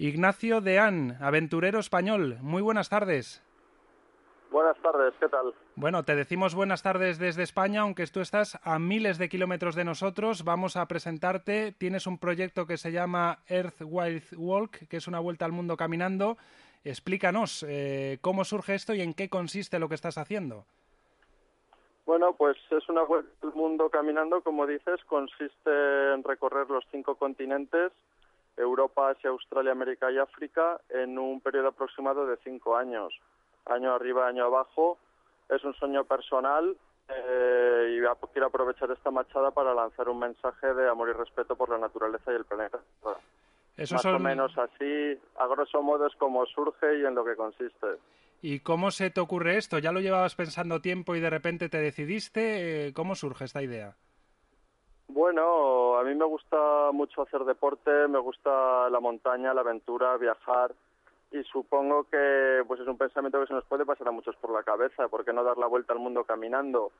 Ignacio Deán, aventurero español. Muy buenas tardes. Buenas tardes, ¿qué tal? Bueno, te decimos buenas tardes desde España, aunque tú estás a miles de kilómetros de nosotros. Vamos a presentarte. Tienes un proyecto que se llama Earth Wild Walk, que es una vuelta al mundo caminando. Explícanos eh, cómo surge esto y en qué consiste lo que estás haciendo. Bueno, pues es una vuelta al mundo caminando, como dices, consiste en recorrer los cinco continentes Europa, Asia, Australia, América y África en un periodo aproximado de cinco años. Año arriba, año abajo. Es un sueño personal eh, y quiero aprovechar esta machada para lanzar un mensaje de amor y respeto por la naturaleza y el planeta. Eso Más son... o menos así, a grosso modo es como surge y en lo que consiste. ¿Y cómo se te ocurre esto? ¿Ya lo llevabas pensando tiempo y de repente te decidiste? Eh, ¿Cómo surge esta idea? Bueno, a mí me gusta mucho hacer deporte, me gusta la montaña, la aventura, viajar y supongo que pues es un pensamiento que se nos puede pasar a muchos por la cabeza, ¿por qué no dar la vuelta al mundo caminando?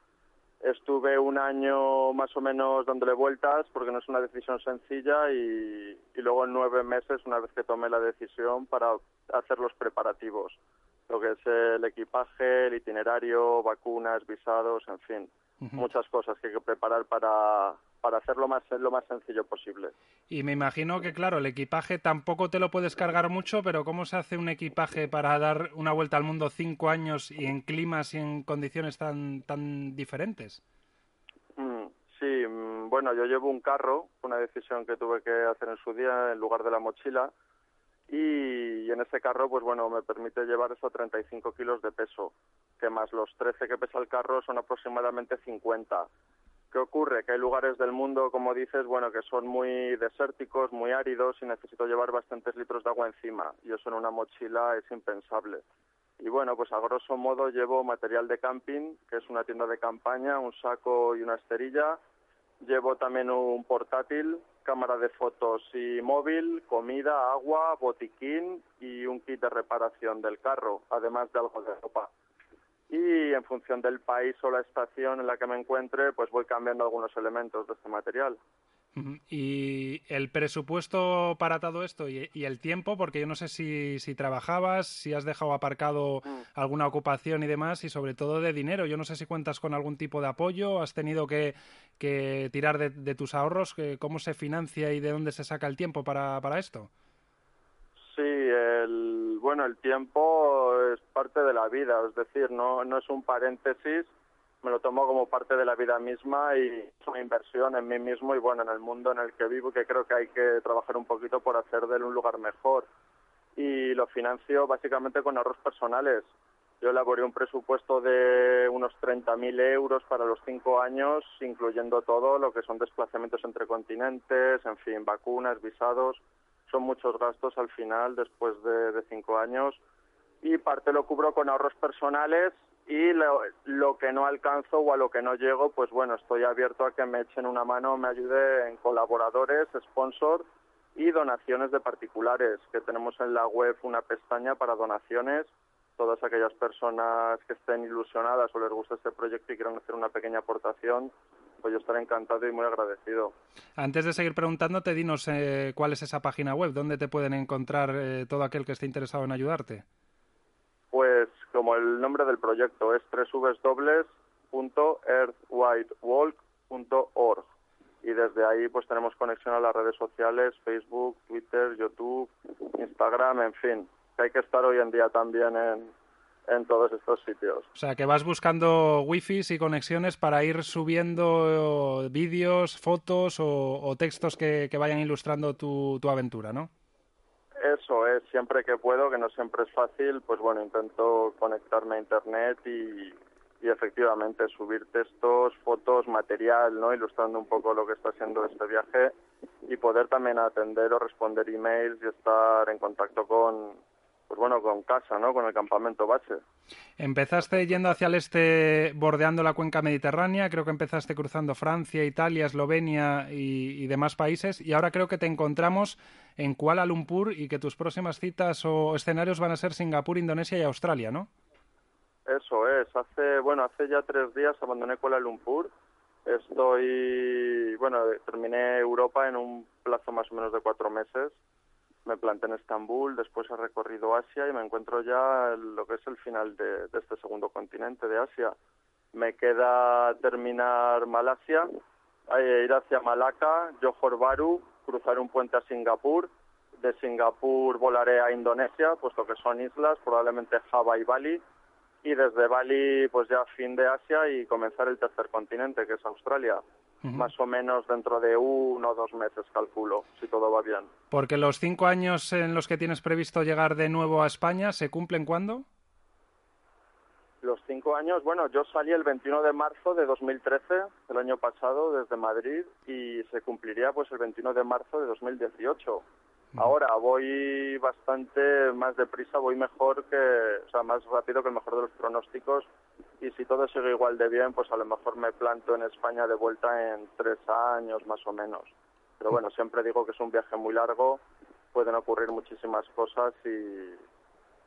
Estuve un año más o menos dándole vueltas porque no es una decisión sencilla y, y luego en nueve meses, una vez que tomé la decisión, para hacer los preparativos, lo que es el equipaje, el itinerario, vacunas, visados, en fin, muchas cosas que hay que preparar para, para hacerlo más, lo más sencillo posible. Y me imagino que, claro, el equipaje tampoco te lo puedes cargar mucho, pero ¿cómo se hace un equipaje para dar una vuelta al mundo cinco años y en climas y en condiciones tan, tan diferentes? Mm, sí, mm, bueno, yo llevo un carro, una decisión que tuve que hacer en su día en lugar de la mochila, y, y en ese carro, pues bueno, me permite llevar esos 35 kilos de peso, que más los 13 que pesa el carro son aproximadamente 50. ¿Qué ocurre? Que hay lugares del mundo, como dices, bueno, que son muy desérticos, muy áridos y necesito llevar bastantes litros de agua encima. Y eso en una mochila es impensable. Y bueno, pues a grosso modo llevo material de camping, que es una tienda de campaña, un saco y una esterilla. Llevo también un portátil, cámara de fotos y móvil, comida, agua, botiquín y un kit de reparación del carro, además de algo de ropa y en función del país o la estación en la que me encuentre, pues voy cambiando algunos elementos de este material. Y el presupuesto para todo esto y, y el tiempo, porque yo no sé si, si trabajabas, si has dejado aparcado Mm. alguna ocupación y demás, y sobre todo de dinero. Yo no sé si cuentas con algún tipo de apoyo, has tenido que, que tirar de, de, tus ahorros, que, cómo se financia y de dónde se saca el tiempo para, para esto. Sí, el, bueno, el tiempo es parte de la vida, es decir, no, no es un paréntesis, me lo tomo como parte de la vida misma y es una inversión en mí mismo y bueno, en el mundo en el que vivo que creo que hay que trabajar un poquito por hacer de él un lugar mejor. Y lo financio básicamente con ahorros personales. Yo elaboré un presupuesto de unos 30.000 euros para los cinco años, incluyendo todo lo que son desplazamientos entre continentes, en fin, vacunas, visados. Son muchos gastos al final después de, cinco años y parte lo cubro con ahorros personales y lo, lo, que no alcanzo o a lo que no llego, pues bueno, estoy abierto a que me echen una mano, me ayude en colaboradores, sponsor y donaciones de particulares, que tenemos en la web una pestaña para donaciones. Todas aquellas personas que estén ilusionadas o les guste este proyecto y quieran hacer una pequeña aportación, pues yo estaré encantado y muy agradecido. Antes de seguir preguntándote, dinos eh, cuál es esa página web, dónde te pueden encontrar eh, todo aquel que esté interesado en ayudarte. Pues como el nombre del proyecto es www.earthwhitewalk.org y desde ahí pues tenemos conexión a las redes sociales, Facebook, Twitter, YouTube, Instagram, en fin, que hay que estar hoy en día también en, en todos estos sitios. O sea, que vas buscando wifi y conexiones para ir subiendo vídeos, fotos o, o textos que, que, vayan ilustrando tu, tu aventura, ¿no? Eso es, siempre que puedo, que no siempre es fácil, pues bueno, intento conectarme a Internet y, y efectivamente subir textos, fotos, material, ¿no? Ilustrando un poco lo que está haciendo este viaje y poder también atender o responder emails y estar en contacto con, pues bueno, con casa, ¿no? Con el campamento base. Empezaste yendo hacia el este, bordeando la cuenca mediterránea, creo que empezaste cruzando Francia, Italia, Eslovenia y, y, demás países, y ahora creo que te encontramos en Kuala Lumpur y que tus próximas citas o escenarios van a ser Singapur, Indonesia y Australia, ¿no? Eso es. Hace, bueno, hace ya tres días abandoné Kuala Lumpur. Estoy, bueno, terminé Europa en un plazo más o menos de cuatro meses me planté en Estambul, después he recorrido Asia y me encuentro ya en lo que es el final de, este segundo continente de Asia. Me queda terminar Malasia, eh, ir hacia Malaca, Johor Bahru, cruzar un puente a Singapur. De Singapur volaré a Indonesia, puesto que son islas, probablemente Java y Bali. Y desde Bali, pues ya fin de Asia y comenzar el tercer continente, que es Australia más o menos dentro de uno o dos meses, calculo, si todo va bien. Porque los cinco años en los que tienes previsto llegar de nuevo a España, ¿se cumplen cuándo? Los cinco años, bueno, yo salí el 21 de marzo de 2013, el año pasado, desde Madrid, y se cumpliría pues el 21 de marzo de 2018. Ahora voy bastante más deprisa, voy mejor que, o sea, más rápido que el mejor de los pronósticos y si todo sigue igual de bien, pues a lo mejor me planto en España de vuelta en tres años más o menos. Pero bueno, siempre digo que es un viaje muy largo, pueden ocurrir muchísimas cosas y,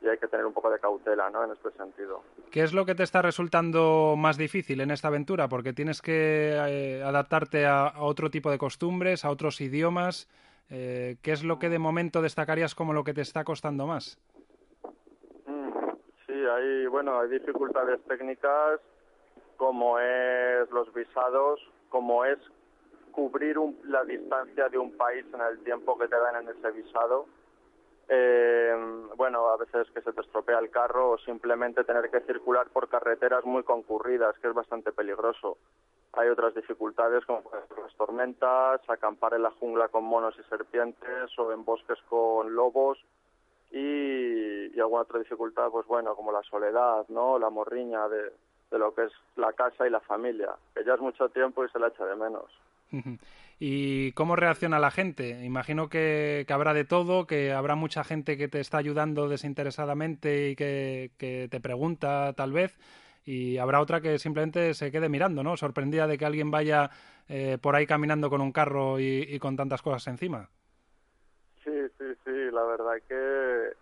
hay que tener un poco de cautela ¿no? en este sentido. ¿Qué es lo que te está resultando más difícil en esta aventura? Porque tienes que eh, adaptarte a, otro tipo de costumbres, a otros idiomas. Eh, ¿Qué es lo que de momento destacarías como lo que te está costando más? hay, bueno, hay dificultades técnicas como es los visados, como es cubrir la distancia de un país en el tiempo que te dan en ese visado. Eh, bueno, a veces que se te estropea el carro o simplemente tener que circular por carreteras muy concurridas, que es bastante peligroso. Hay otras dificultades como las tormentas, acampar en la jungla con monos y serpientes o en bosques con lobos y, alguna otra dificultad, pues bueno, como la soledad, ¿no? La morriña de, lo que es la casa y la familia, que ya es mucho tiempo y se la echa de menos. ¿Y cómo reacciona la gente? Imagino que, habrá de todo, que habrá mucha gente que te está ayudando desinteresadamente y que, te pregunta tal vez, y habrá otra que simplemente se quede mirando, ¿no? Sorprendida de que alguien vaya eh, por ahí caminando con un carro y, con tantas cosas encima la verdad que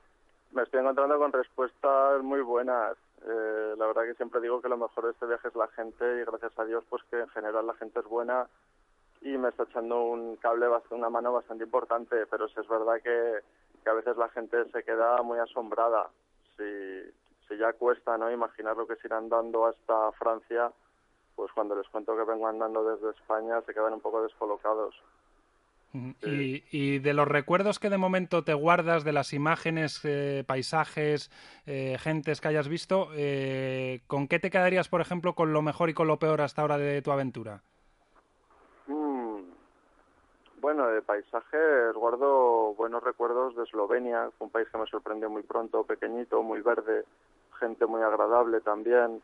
me estoy encontrando con respuestas muy buenas. Eh, la verdad que siempre digo que lo mejor de este viaje es la gente y gracias a Dios pues que en general la gente es buena y me está echando un cable, una mano bastante importante, pero sí es verdad que, que a veces la gente se queda muy asombrada. Si, si ya cuesta no imaginar lo que es ir andando hasta Francia, pues cuando les cuento que vengo andando desde España se quedan un poco descolocados. Y, de los recuerdos que de momento te guardas, de las imágenes, eh, paisajes, eh, gentes que hayas visto, eh, ¿con qué te quedarías, por ejemplo, con lo mejor y con lo peor hasta ahora de tu aventura? Mm. Bueno, de paisajes guardo buenos recuerdos de Eslovenia, un país que me sorprendió muy pronto, pequeñito, muy verde, gente muy agradable también.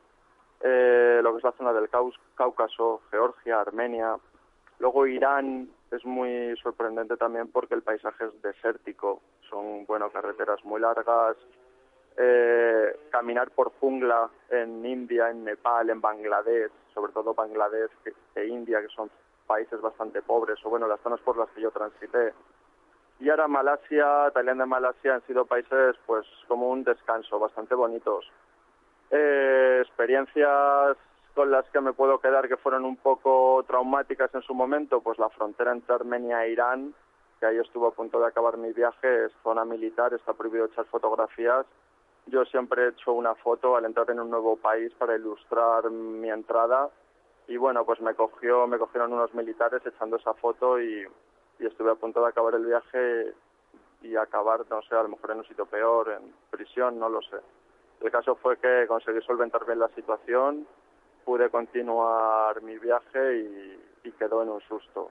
lo que es la zona del Cáucaso, Georgia, Armenia. Luego Irán, es muy sorprendente también porque el paisaje es desértico, son bueno carreteras muy largas, eh, caminar por jungla en India, en Nepal, en Bangladesh, sobre todo Bangladesh e India, que son países bastante pobres, o bueno, las zonas por las que yo transité. Y ahora Malasia, Tailandia y Malasia han sido países pues como un descanso, bastante bonitos. Eh, experiencias con las que me puedo quedar que fueron un poco traumáticas en su momento, pues la frontera entre Armenia e Irán, que ahí estuvo a punto de acabar mi viaje, es zona militar, está prohibido echar fotografías. Yo siempre he hecho una foto al entrar en un nuevo país para ilustrar mi entrada y bueno, pues me cogió, me cogieron unos militares echando esa foto y, y estuve a punto de acabar el viaje y acabar, no sé, a lo mejor en un sitio peor, en prisión, no lo sé. El caso fue que conseguí solventar bien la situación pude continuar mi viaje y, quedó en un susto.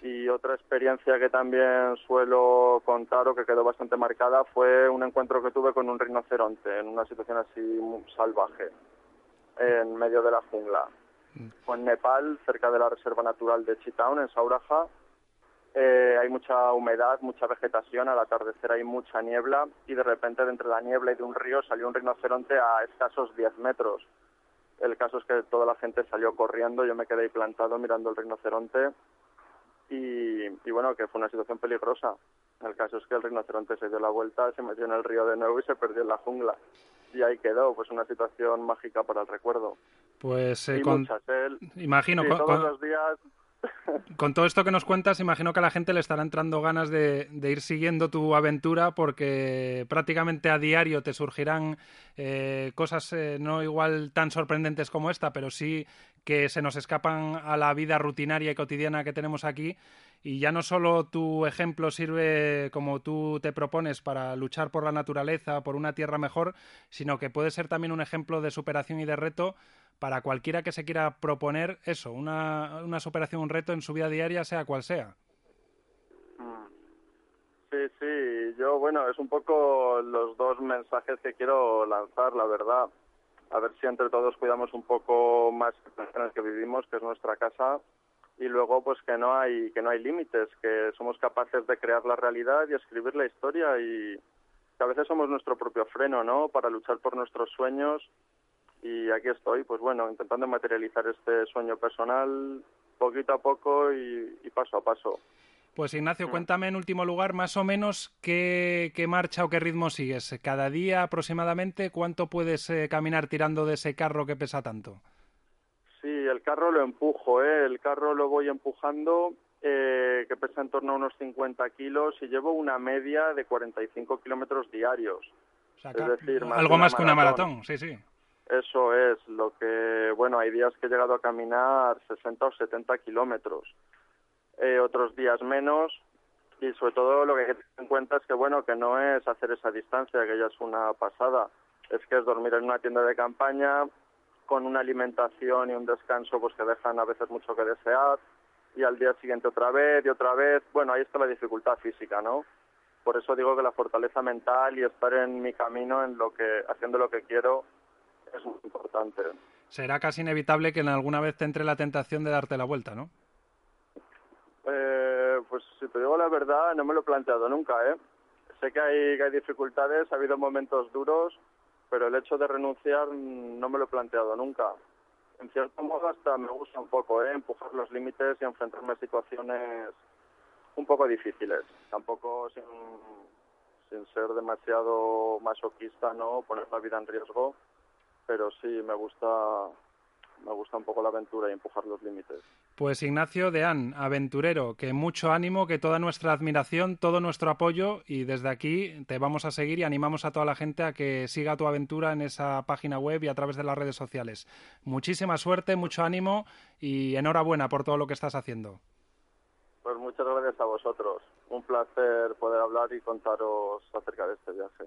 Y otra experiencia que también suelo contar o que quedó bastante marcada fue un encuentro que tuve con un rinoceronte en una situación así salvaje. en medio de la jungla. Mm. Fue en Nepal, cerca de la Reserva Natural de Chitaun, en Sauraja. Eh, hay mucha humedad, mucha vegetación, al atardecer hay mucha niebla y de repente de entre la niebla y de un río salió un rinoceronte a escasos 10 metros. El caso es que toda la gente salió corriendo, yo me quedé ahí plantado mirando el rinoceronte y, y bueno, que fue una situación peligrosa. El caso es que el rinoceronte se dio la vuelta, se metió en el río de nuevo y se perdió en la jungla. Y ahí quedó, pues una situación mágica para el recuerdo. Pues eh, con... imagino todos los días con todo esto que nos cuentas, imagino que a la gente le estará entrando ganas de, ir siguiendo tu aventura porque prácticamente a diario te surgirán eh, cosas eh, no igual tan sorprendentes como esta, pero sí que se nos escapan a la vida rutinaria y cotidiana que tenemos aquí. Y ya no solo tu ejemplo sirve como tú te propones para luchar por la naturaleza, por una tierra mejor, sino que puede ser también un ejemplo de superación y de reto para cualquiera que se quiera proponer eso, una, una superación, un reto en su vida diaria, sea cual sea. Mm. Sí, sí, yo, bueno, es un poco los dos mensajes que quiero lanzar, la verdad. A ver si entre todos cuidamos un poco más el que vivimos, que es nuestra casa, y luego pues que no hay que no hay límites, que somos capaces de crear la realidad y escribir la historia y que a veces somos nuestro propio freno, ¿no? Para luchar por nuestros sueños y aquí estoy, pues bueno, intentando materializar este sueño personal poquito a poco y, paso a paso. Pues Ignacio, mm. cuéntame en último lugar más o menos qué, marcha o qué ritmo sigues. Cada día aproximadamente, ¿cuánto puedes eh, caminar tirando de ese carro que pesa tanto? El carro lo empujo, ¿eh? el carro lo voy empujando, eh, que pesa en torno a unos 50 kilos y llevo una media de 45 kilómetros diarios. es decir, algo más que una maratón, sí, sí. Eso es lo que, bueno, hay días que he llegado a caminar 60 o 70 kilómetros, eh, otros días menos, y sobre todo lo que hay que tener en cuenta es que, bueno, que no es hacer esa distancia, que ya es una pasada, es que es dormir en una tienda de campaña con una alimentación y un descanso pues que dejan a veces mucho que desear, y al día siguiente otra vez y otra vez, bueno, ahí está la dificultad física, ¿no? Por eso digo que la fortaleza mental y estar en mi camino, en lo que, haciendo lo que quiero, es muy importante. Será casi inevitable que en alguna vez te entre la tentación de darte la vuelta, ¿no? Eh, pues si te digo la verdad, no me lo he planteado nunca, ¿eh? Sé que hay, que hay dificultades, ha habido momentos duros, pero el hecho de renunciar no me lo he planteado nunca. En cierto modo hasta me gusta un poco, ¿eh? Empujar los límites y enfrentarme a situaciones un poco difíciles. Tampoco sin, sin ser demasiado masoquista, ¿no? Poner la vida en riesgo pero sí me gusta me gusta un poco la aventura y empujar los límites. Pues Ignacio Deán, aventurero, que mucho ánimo, que toda nuestra admiración, todo nuestro apoyo y desde aquí te vamos a seguir y animamos a toda la gente a que siga tu aventura en esa página web y a través de las redes sociales. Muchísima suerte, mucho ánimo y enhorabuena por todo lo que estás haciendo. Pues muchas gracias a vosotros. Un placer poder hablar y contaros acerca de este viaje.